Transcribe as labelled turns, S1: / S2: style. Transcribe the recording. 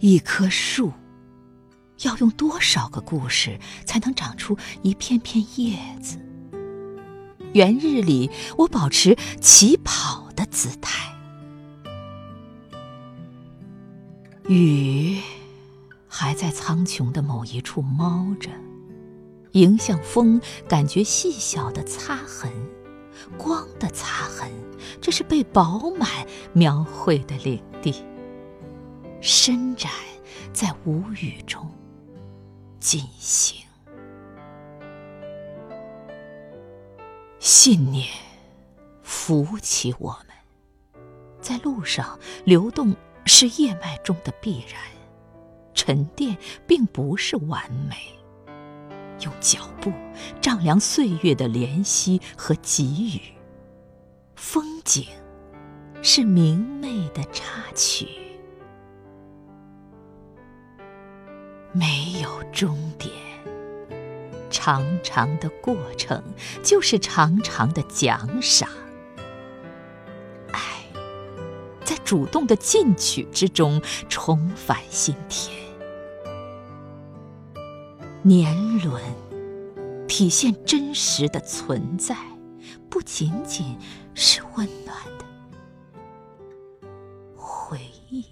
S1: 一棵树要用多少个故事才能长出一片片叶子？元日里，我保持起跑的姿态。雨还在苍穹的某一处猫着，迎向风，感觉细小的擦痕，光的擦痕，这是被饱满描绘的领地。伸展在无语中进行，信念扶起我们，在路上流动是叶脉中的必然，沉淀并不是完美，用脚步丈量岁月的怜惜和给予，风景是明媚的插曲。没有终点，长长的过程就是长长的奖赏。爱在主动的进取之中重返心田，年轮体现真实的存在，不仅仅是温暖的回忆。